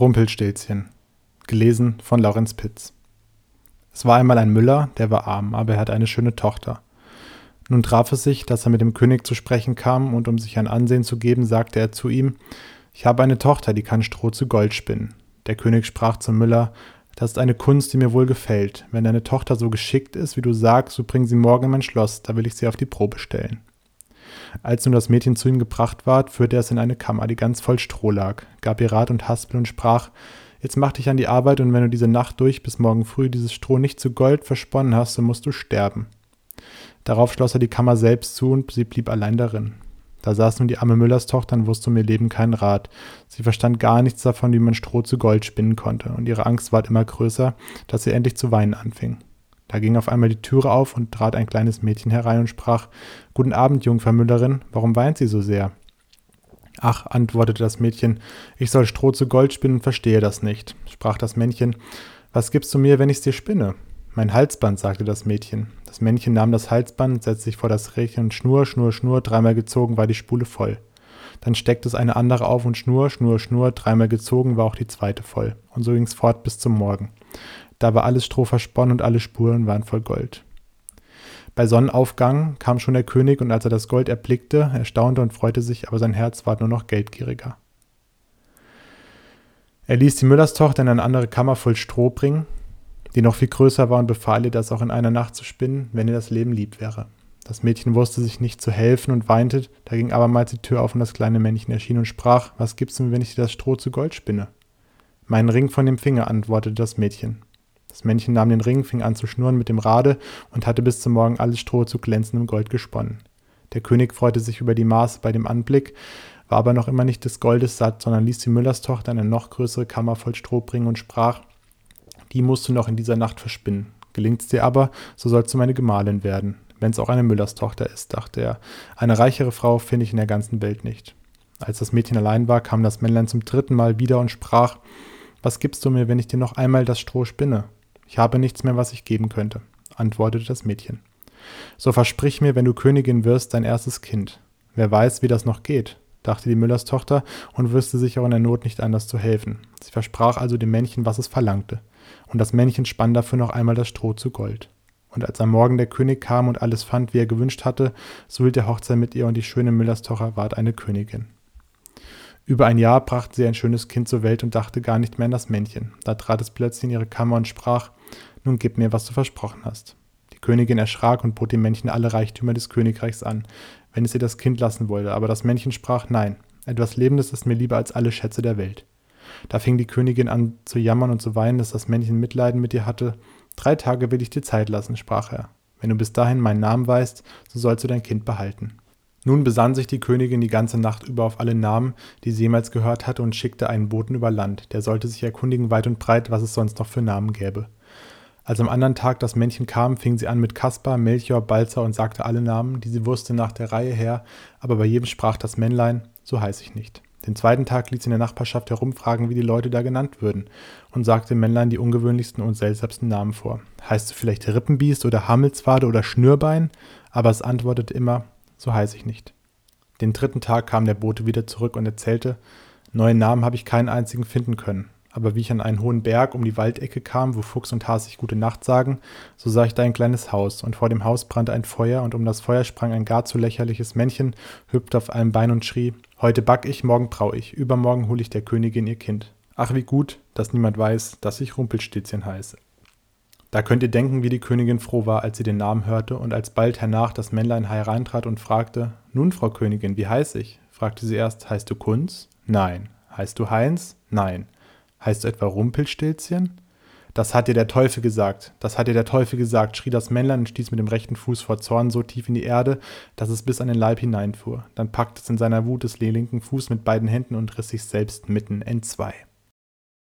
Rumpelstilzchen. Gelesen von Laurenz Pitz. Es war einmal ein Müller, der war arm, aber er hatte eine schöne Tochter. Nun traf es sich, dass er mit dem König zu sprechen kam, und um sich ein Ansehen zu geben, sagte er zu ihm, ich habe eine Tochter, die kann Stroh zu Gold spinnen. Der König sprach zum Müller, das ist eine Kunst, die mir wohl gefällt. Wenn deine Tochter so geschickt ist, wie du sagst, so bring sie morgen in mein Schloss, da will ich sie auf die Probe stellen. Als nun das Mädchen zu ihm gebracht ward, führte er es in eine Kammer, die ganz voll Stroh lag, gab ihr Rat und Haspel und sprach, Jetzt mach dich an die Arbeit und wenn du diese Nacht durch bis morgen früh dieses Stroh nicht zu Gold versponnen hast, so musst du sterben. Darauf schloss er die Kammer selbst zu und sie blieb allein darin. Da saß nun die arme Müllerstochter und wusste um ihr Leben keinen Rat. Sie verstand gar nichts davon, wie man Stroh zu Gold spinnen konnte, und ihre Angst ward immer größer, dass sie endlich zu weinen anfing. Da ging auf einmal die Türe auf und trat ein kleines Mädchen herein und sprach Guten Abend, Jungfer Müllerin, warum weint sie so sehr? Ach, antwortete das Mädchen, ich soll Stroh zu Gold spinnen, verstehe das nicht. Sprach das Männchen, was gibst du mir, wenn ich's dir spinne? Mein Halsband, sagte das Mädchen. Das Männchen nahm das Halsband, setzte sich vor das Rädchen und Schnur, Schnur, Schnur, dreimal gezogen war die Spule voll. Dann steckte es eine andere auf und Schnur, Schnur, Schnur, dreimal gezogen war auch die zweite voll. Und so ging's fort bis zum Morgen. Da war alles Stroh versponnen und alle Spuren waren voll Gold. Bei Sonnenaufgang kam schon der König, und als er das Gold erblickte, erstaunte und freute sich, aber sein Herz ward nur noch geldgieriger. Er ließ die Müllerstochter in eine andere Kammer voll Stroh bringen, die noch viel größer war, und befahl ihr, das auch in einer Nacht zu spinnen, wenn ihr das Leben lieb wäre. Das Mädchen wusste sich nicht zu helfen und weinte, da ging abermals die Tür auf und das kleine Männchen erschien und sprach, was gibst du mir, wenn ich dir das Stroh zu Gold spinne? Meinen Ring von dem Finger, antwortete das Mädchen. Das Männchen nahm den Ring, fing an zu schnurren mit dem Rade und hatte bis zum Morgen alles Stroh zu glänzendem Gold gesponnen. Der König freute sich über die Maße bei dem Anblick, war aber noch immer nicht des Goldes satt, sondern ließ die Müllerstochter in eine noch größere Kammer voll Stroh bringen und sprach, die musst du noch in dieser Nacht verspinnen. Gelingt's dir aber, so sollst du meine Gemahlin werden, wenn's auch eine Müllerstochter ist, dachte er. Eine reichere Frau finde ich in der ganzen Welt nicht. Als das Mädchen allein war, kam das Männlein zum dritten Mal wieder und sprach, was gibst du mir, wenn ich dir noch einmal das Stroh spinne? Ich habe nichts mehr, was ich geben könnte, antwortete das Mädchen. So versprich mir, wenn du Königin wirst, dein erstes Kind. Wer weiß, wie das noch geht, dachte die Müllers Tochter und wüsste sich auch in der Not nicht anders zu helfen. Sie versprach also dem Männchen, was es verlangte, und das Männchen spann dafür noch einmal das Stroh zu Gold. Und als am Morgen der König kam und alles fand, wie er gewünscht hatte, so hielt der Hochzeit mit ihr und die schöne Müllers Tochter ward eine Königin. Über ein Jahr brachte sie ein schönes Kind zur Welt und dachte gar nicht mehr an das Männchen. Da trat es plötzlich in ihre Kammer und sprach, nun gib mir, was du versprochen hast. Die Königin erschrak und bot dem Männchen alle Reichtümer des Königreichs an, wenn es ihr das Kind lassen wollte, aber das Männchen sprach, nein, etwas Lebendes ist mir lieber als alle Schätze der Welt. Da fing die Königin an zu jammern und zu weinen, dass das Männchen Mitleiden mit ihr hatte. Drei Tage will ich dir Zeit lassen, sprach er. Wenn du bis dahin meinen Namen weißt, so sollst du dein Kind behalten. Nun besann sich die Königin die ganze Nacht über auf alle Namen, die sie jemals gehört hatte, und schickte einen Boten über Land, der sollte sich erkundigen weit und breit, was es sonst noch für Namen gäbe. Als am anderen Tag das Männchen kam, fing sie an mit Kaspar, Melchior, Balzer und sagte alle Namen, die sie wusste, nach der Reihe her, aber bei jedem sprach das Männlein, so heiß ich nicht. Den zweiten Tag ließ sie in der Nachbarschaft herumfragen, wie die Leute da genannt würden, und sagte dem Männlein die ungewöhnlichsten und seltsamsten Namen vor. Heißt du vielleicht Rippenbiest oder Hammelswade oder Schnürbein? Aber es antwortete immer, so heiß ich nicht. Den dritten Tag kam der Bote wieder zurück und erzählte, neue Namen habe ich keinen einzigen finden können. Aber wie ich an einen hohen Berg um die Waldecke kam, wo Fuchs und Hase sich gute Nacht sagen, so sah ich da ein kleines Haus, und vor dem Haus brannte ein Feuer, und um das Feuer sprang ein gar zu lächerliches Männchen, hüpfte auf einem Bein und schrie, heute back ich, morgen trau ich, übermorgen hol ich der Königin ihr Kind. Ach, wie gut, dass niemand weiß, dass ich Rumpelstilzchen heiße. Da könnt ihr denken, wie die Königin froh war, als sie den Namen hörte, und als bald hernach das Männlein hereintrat und fragte, Nun, Frau Königin, wie heiß ich? fragte sie erst, heißt du Kunz? Nein. Heißt du Heinz? Nein. Heißt etwa Rumpelstilzchen? Das hat dir der Teufel gesagt, das hat dir der Teufel gesagt, schrie das Männlein und stieß mit dem rechten Fuß vor Zorn so tief in die Erde, dass es bis an den Leib hineinfuhr. Dann packte es in seiner Wut des linken Fuß mit beiden Händen und riss sich selbst mitten entzwei.